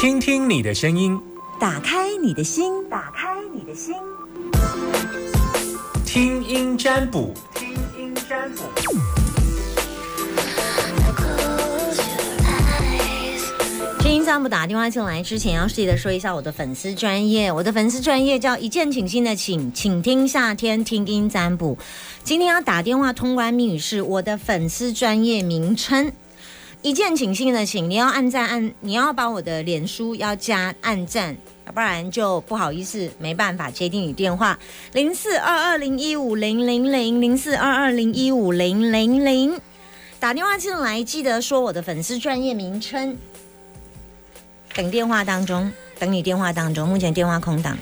听听你的声音，打开你的心，打开你的心，听音占卜，听音占卜。听音占卜打电话进来之前，要记得说一下我的粉丝专业，我的粉丝专业叫一见倾心的请，请听夏天听音占卜。今天要打电话通关密语是我的粉丝专业名称。一键请信的请，你要按赞按，你要把我的脸书要加按赞，要不然就不好意思，没办法接听你电话。零四二二零一五零零零零四二二零一五零零零，打电话进来记得说我的粉丝专业名称。等电话当中，等你电话当中，目前电话空档。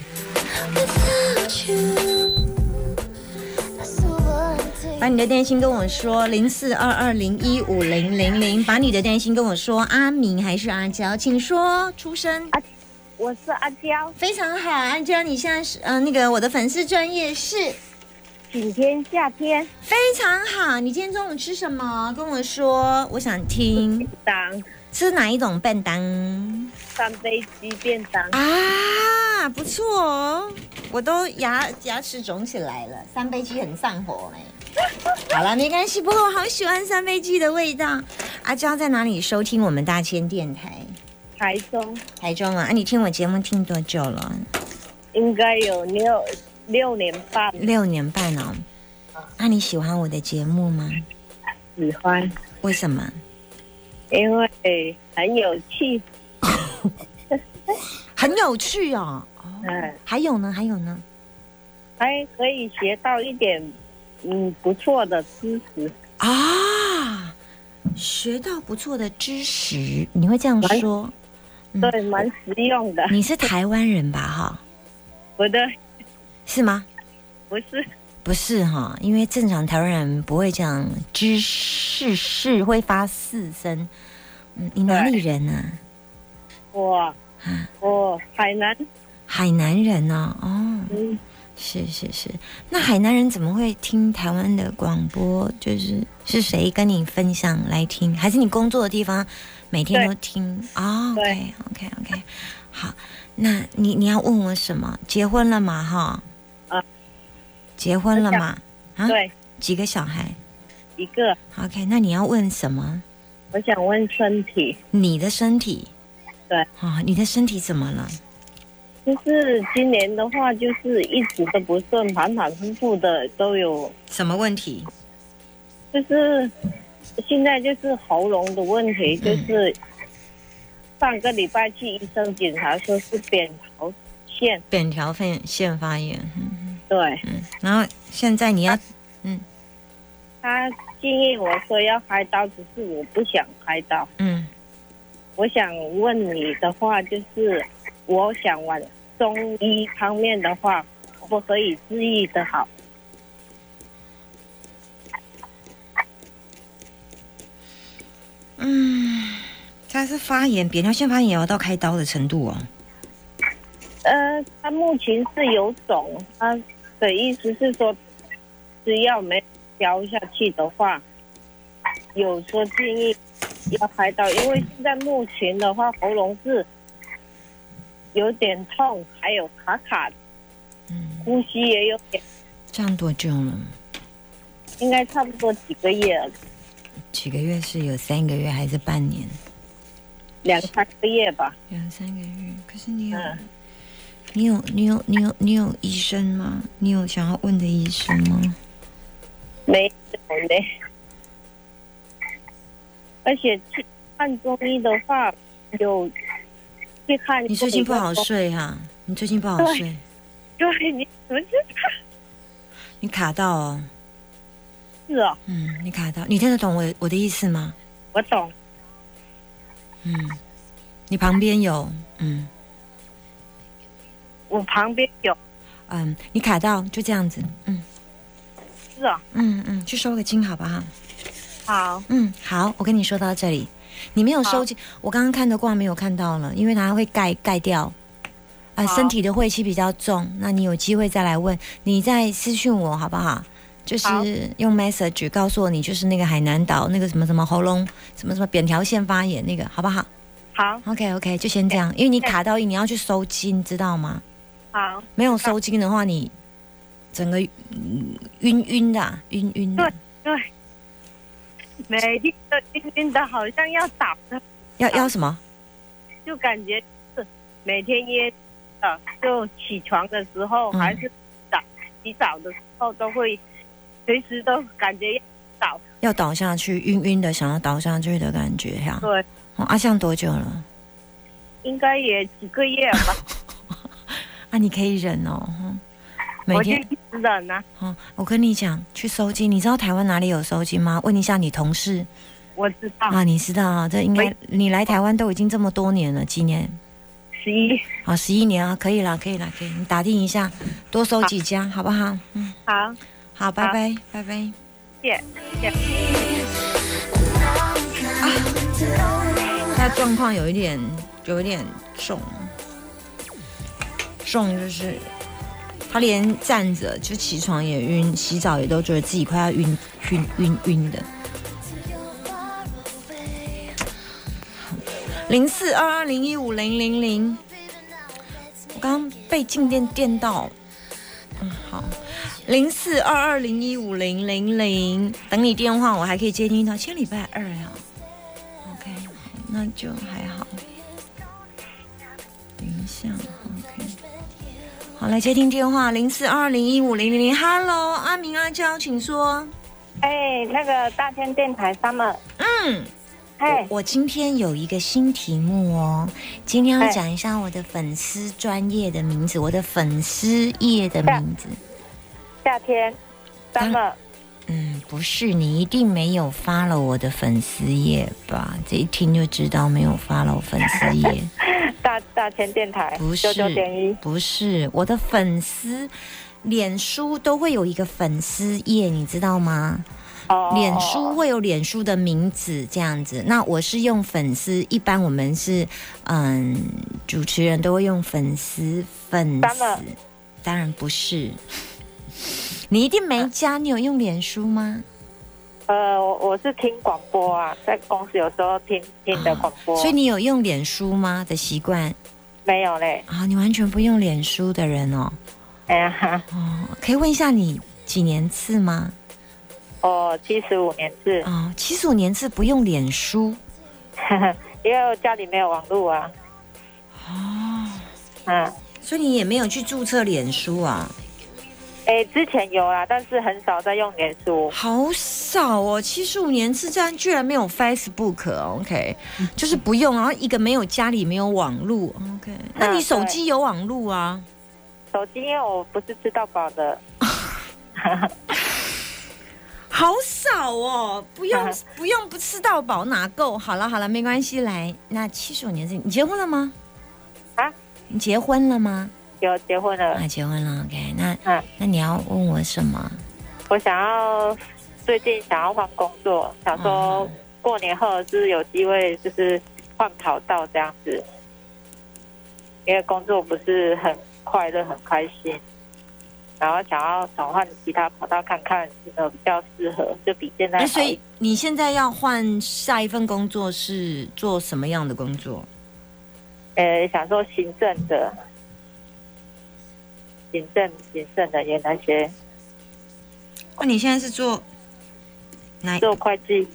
把你的电信跟我说，零四二二零一五零零零。把你的电信跟我说，阿明还是阿娇，请说出生。啊，我是阿娇，非常好，阿娇，你现在是嗯、呃，那个我的粉丝专业是景天夏天非常好。你今天中午吃什么？跟我说，我想听。当吃哪一种便当？三杯鸡便当啊，不错哦，我都牙牙齿肿起来了。三杯鸡很上火哎。好了，没关系。不过我好喜欢三杯鸡的味道。阿娇在哪里收听我们大千电台？台中，台中啊！啊，你听我节目听多久了？应该有六六年半。六年半哦。那、啊、你喜欢我的节目吗？喜欢。为什么？因为很有趣。很有趣哦。哦。嗯。还有呢？还有呢？还可以学到一点。嗯，不错的知识啊，学到不错的知识，你会这样说？对，蛮实用的。你是台湾人吧？哈，我的，是吗？不是，不是哈，因为正常台湾人不会这样，知识是会发四声。嗯，你哪里人呢、啊？我，啊，我海南，海南人呢、哦？哦，嗯。是是是，那海南人怎么会听台湾的广播？就是是谁跟你分享来听？还是你工作的地方每天都听？哦，OK OK OK，好，那你你要问我什么？结婚了吗？哈，啊，结婚了吗？啊，对，几个小孩？一个。OK，那你要问什么？我想问身体。你的身体？对。啊，你的身体怎么了？就是今年的话，就是一直都不顺，反反复复的都有。什么问题？就是现在就是喉咙的问题，就是上个礼拜去医生检查，说是扁桃腺。扁桃腺腺发炎。嗯，对。嗯，然后现在你要，嗯，他建议我说要开刀，只是我不想开刀。嗯，我想问你的话，就是我想问。中医方面的话，可不可以治愈的好？嗯，他是发炎，扁桃腺发炎也要到开刀的程度哦。呃，他目前是有肿，他的意思是说，只要没消下去的话，有说建议要开刀，因为现在目前的话，喉咙是。有点痛，还有卡卡，嗯，呼吸也有点。这样多久了？应该差不多几个月了。几个月是有三个月还是半年？两三个月吧。两三个月，可是你有，嗯、你有，你有，你有，你有医生吗？你有想要问的医生吗？没有嘞。而且去看中医的话，有。你最近不好睡哈、啊？你最近不好睡？对，你怎么知道？你卡到哦。是哦。嗯，你卡到，你听得懂我我的意思吗？我懂。嗯，你旁边有嗯。我旁边有。嗯，你卡到就这样子，嗯。是啊、哦。嗯嗯，去收个金好不好？好。嗯，好，我跟你说到这里。你没有收进，我刚刚看的卦没有看到了，因为它会盖盖掉。啊、呃，身体的晦气比较重，那你有机会再来问，你再私讯我好不好？就是用 message 告诉我你就是那个海南岛那个什么什么喉咙什么什么扁条腺发炎那个好不好？好，OK OK，就先这样，因为你卡到一，你要去收金，知道吗？好，没有收金的话，你整个嗯晕晕的啊、晕晕的，对，每天都晕晕的，好像要倒的，要要什么？就感觉是每天约的，就起床的时候、嗯还是澡洗澡的时候都会，随时都感觉要倒。要倒下去，晕晕的，想要倒下去的感觉呀、对，哦，阿、香多久了？应该也几个月了吧，啊，你可以忍哦，嗯每天一直忍啊。哦，我跟你讲，去收金，你知道台湾哪里有收金吗？问一下你同事我知道，啊，你知道啊？这应该你来台湾都已经这么多年了，几年？十一，啊，十一年啊，可以啦，可以啦，可以，你打听一下，多收几家，好不好？嗯，好，好，拜拜，拜拜。谢谢。他状况有一点，有一点重，重就是他连站着就起床也晕，洗澡也都觉得自己快要晕晕晕晕的。零四二二零一五零零零，我刚刚被静电电到，嗯，好，零四二二零一五零零零，等你电话，我还可以接听到，今天礼拜二呀、OK，那就还好。等一下。好，来接听电话，零四二零一五零零零，Hello，阿明阿娇，请说。哎，那个大千电台 Summer，嗯，哎，我今天有一个新题目哦，今天要哎讲一下我的粉丝专业的名字，我的粉丝业的名字。夏天 Summer，嗯，不是，你一定没有发了我的粉丝页吧？这一听就知道没有发了我粉丝页。大大千电台不是九九点一，不是，我的粉丝，脸书都会有一个粉丝页，你知道吗？哦脸书会有脸书的名字这样子。那我是用粉丝，一般我们是嗯，主持人都会用粉丝粉丝当然，当然不是。你一定没加，你有用脸书吗？呃，我我是听广播啊，在公司有时候听听的广播，所以你有用脸书吗的习惯没有嘞。啊？你完全不用脸书的人哦。哎呀，哈哦，可以问一下你几年次吗？哦，七十五年次，哦，七十五年次不用脸书 因为我家里没有网络啊。哦，嗯，所以你也没有去注册脸书啊？哎，之前有啦，但是很少在用脸书。好少哦，七十五年之战居然没有 Facebook，OK，、就是不用，然后一个没有家里没有网络，OK，那你手机有网络啊？手机因为我不是吃到饱的，好少哦，不用 不用不吃到饱哪够？好了好了，没关系，来，那七十五年是你结婚了吗？啊，你结婚了吗？有结婚了。啊，结婚了，OK，那嗯，那你要问我什么？我想要最近想要换工作，想说哦过年后是有机会就是换跑道这样子，因为工作不是很快乐很开心，然后想要转换其他跑道看看，呃比较适合，就比现在所以你现在要换下一份工作是做什么样的工作？呃想做行政的。行政、行政的也那些哦，你现在是做哪？做会计，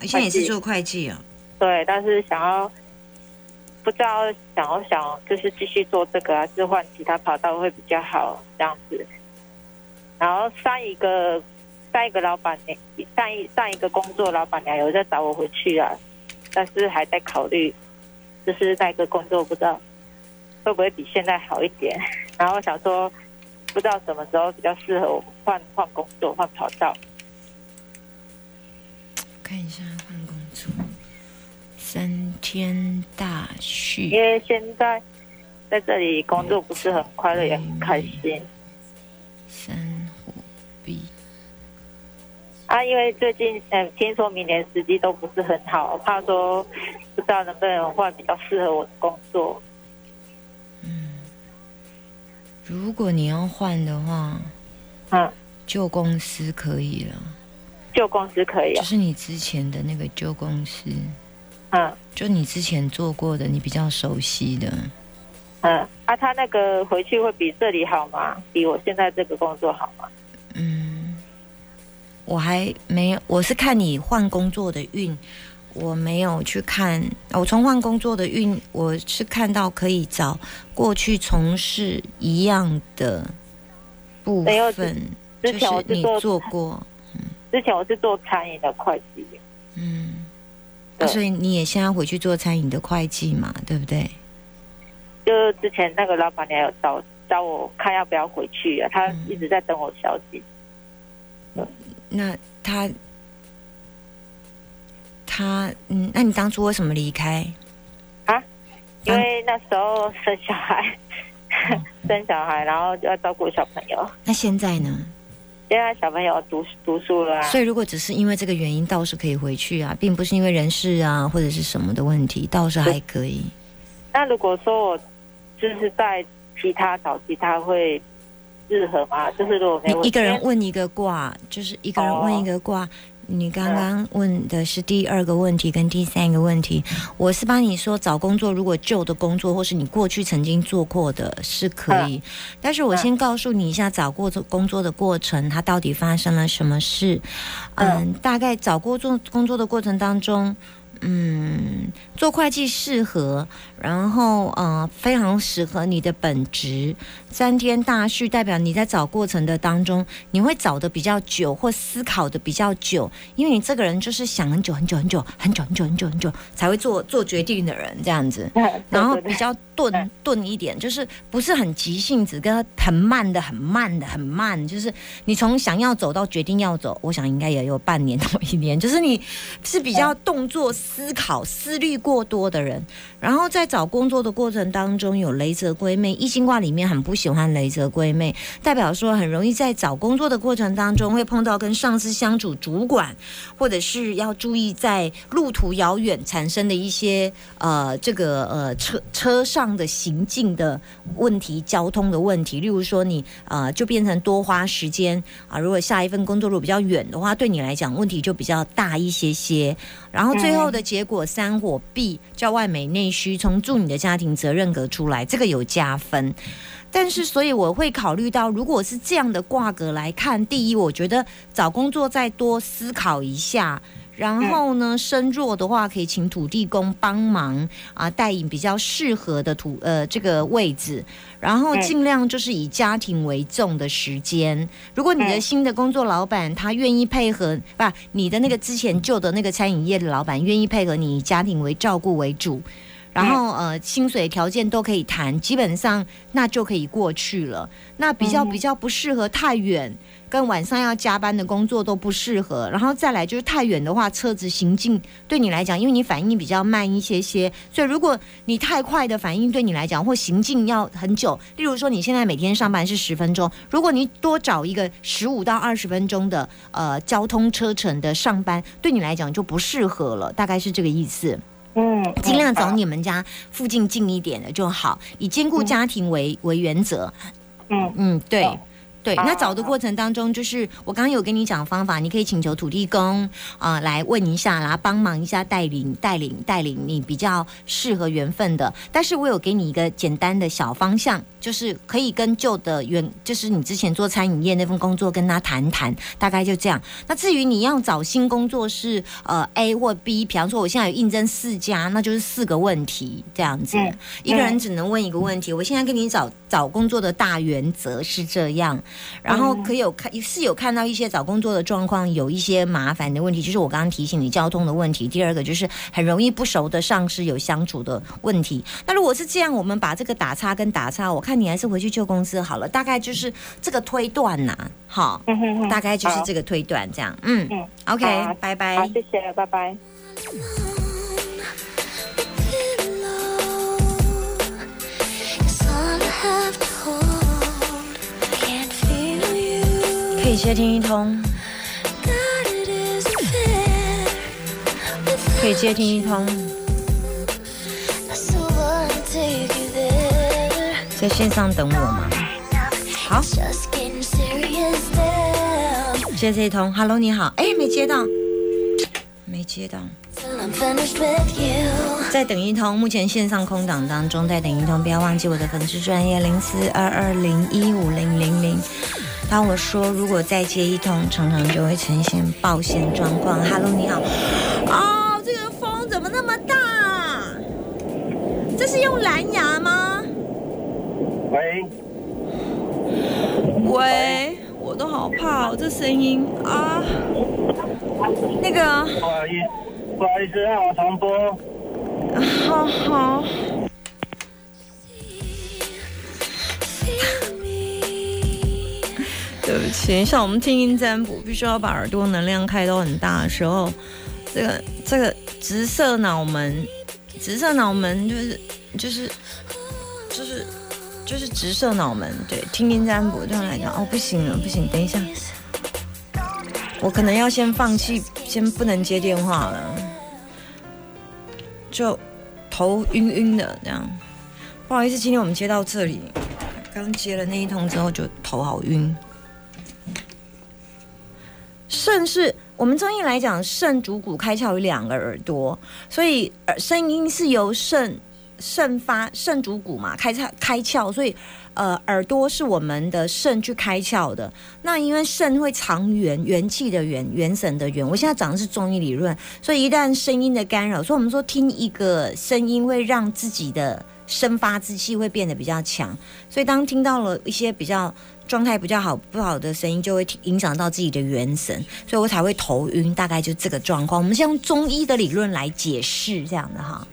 你现在也是做会计啊？对，但是想要不知道想要想就是继续做这个，还是换其他跑道会比较好这样子。然后上一个上一个老板娘，上一上一个工作老板娘有在找我回去啊，但是还在考虑，就是那个工作不知道会不会比现在好一点。然后想说，不知道什么时候比较适合我换换工作换跑道。看一下换工作，三天大因，为现在在这里工作不是很快乐，也很开心三虎币。啊。因为最近嗯，听说明年时机都不是很好，我怕说不知道能不能换比较适合我的工作。如果你要换的话，嗯，旧公司可以了，旧公司可以啊。就是你之前的那个旧公司，嗯就你之前做过的，你比较熟悉的。嗯，啊，他那个回去会比这里好吗？比我现在这个工作好吗？嗯，我还没有，我是看你换工作的运，我没有去看。我从换工作的运，我是看到可以找过去从事一样的部分，之就是你做过，之前我是做餐饮的会计，嗯，啊所以你也现在回去做餐饮的会计嘛，对不对？就之前那个老板娘有找找我看要不要回去啊，他嗯一直在等我消息。那他他嗯，那你当初为什么离开？啊因为那时候生小孩，生小孩，然后就要照顾小朋友。那现在呢？现在小朋友读读书了、啊，所以如果只是因为这个原因，倒是可以回去啊，并不是因为人事啊或者是什么的问题，倒是还可以。那如果说我就是在其他找其他会适合吗？就是如果你一个人问一个卦，就是一个人哦问一个卦。你刚刚问的是第二个问题跟第三个问题，我是帮你说找工作，如果旧的工作或是你过去曾经做过的是可以，但是我先告诉你一下找过工作的过程，它到底发生了什么事。嗯，大概找过作工作的过程当中。嗯，做会计适合，然后呃，非常适合你的本职。三天大序代表你在找过程的当中，你会找的比较久，或思考的比较久，因为你这个人就是想很久很久很久很久很久很久很久才会做做决定的人，这样子。然后比较钝嗯钝一点，就是不是很急性子，跟很慢的、很慢的、很慢，就是你从想要走到决定要走，我想应该也有半年到一年，就是你是比较动作、思考、思虑过多的人。然后在找工作的过程当中，有雷泽龟妹，易经卦里面很不喜欢雷泽龟妹，代表说很容易在找工作的过程当中会碰到跟上司相处、主管，或者是要注意在路途遥远产生的一些呃这个呃车车上的行进的问题、交通的问题，例如说你呃就变成多花时间啊、如果下一份工作如果比较远的话，对你来讲问题就比较大一些些。然后最后的结果三火必叫外美内需，从助你的家庭责任格出来，这个有加分。但是，所以我会考虑到，如果是这样的挂格来看，第一，我觉得找工作再多思考一下，然后呢，身弱的话可以请土地公帮忙啊，带引比较适合的土呃这个位置，然后嗯尽量就是以家庭为重的时间。如果你的嗯新的工作老板他愿意配合，不，你的那个之前旧的那个餐饮业的老板愿意配合你以家庭为照顾为主。然后呃，薪水条件都可以谈，基本上那就可以过去了。那比较嗯比较不适合太远，跟晚上要加班的工作都不适合。然后再来就是太远的话，车子行进对你来讲，因为你反应比较慢一些些，所以如果你太快的反应对你来讲，或行进要很久，例如说你现在每天上班是十分钟，如果你多找一个十五到二十分钟的呃交通车程的上班，对你来讲就不适合了，大概是这个意思。嗯，尽量找你们家附近近一点的就好，以兼顾家庭为、为原则。嗯嗯，对。好对，那找的过程当中，就是我刚刚有跟你讲方法，你可以请求土地公啊、来问一下，然后帮忙一下带领带领带领你比较适合缘分的。但是我有给你一个简单的小方向，就是可以跟旧的原，就是你之前做餐饮业那份工作跟他谈谈，大概就这样。那至于你要找新工作是呃 A 或 B，比方说我现在有应征四家，那就是四个问题这样子，嗯一个人只能问一个问题。我现在跟你找找工作的大原则是这样，然后可以有看是有看到一些找工作的状况有一些麻烦的问题，就是我刚刚提醒你交通的问题。第二个就是很容易不熟的上司有相处的问题。那如果是这样，我们把这个打叉跟打叉，我看你还是回去旧公司好了。大概就是这个推断呐、好，嗯哼哼大概就是这个推断这样。嗯嗯，OK，好拜拜。好，谢谢，拜拜。可可以接听一通，可以接听一通，在线上等我吗？好，接这一通，Hello，你好，哎，没接到，没接到。finished with you. 在等一通，目前线上空档当中，在等一通，不要忘记我的粉丝专业零四二二零一五零零零。当我说如果再接一通，常常就会呈现爆线状况。Hello，你好。哦，这个风怎么那么大？这是用蓝牙吗？喂，喂，我都好怕哦，这声音啊。那个，不好意思，不好意思，让我重播。好好。对不起，像我们听音占卜，必须要把耳朵能量开到很大的时候，这个这个直射脑门，直射脑门就是就是就是就是直射脑门。对，听音占卜对我来讲，哦，不行了，不行，等一下，我可能要先放弃，先不能接电话了，就头晕晕的这样。不好意思，今天我们接到这里，刚接了那一通之后就头好晕。肾是我们中医来讲，肾主骨开窍于两个耳朵，所以耳声音是由肾肾发，肾主骨嘛，开窍开窍，所以呃耳朵是我们的肾去开窍的。那因为肾会藏元，元气的元，元神的元。我现在讲的是中医理论，所以一旦声音的干扰，所以我们说听一个声音会让自己的生发之气会变得比较强。所以当听到了一些比较。状态比较好不好的声音就会影响到自己的元神，所以我才会头晕，大概就这个状况。我们先用中医的理论来解释这样的哈。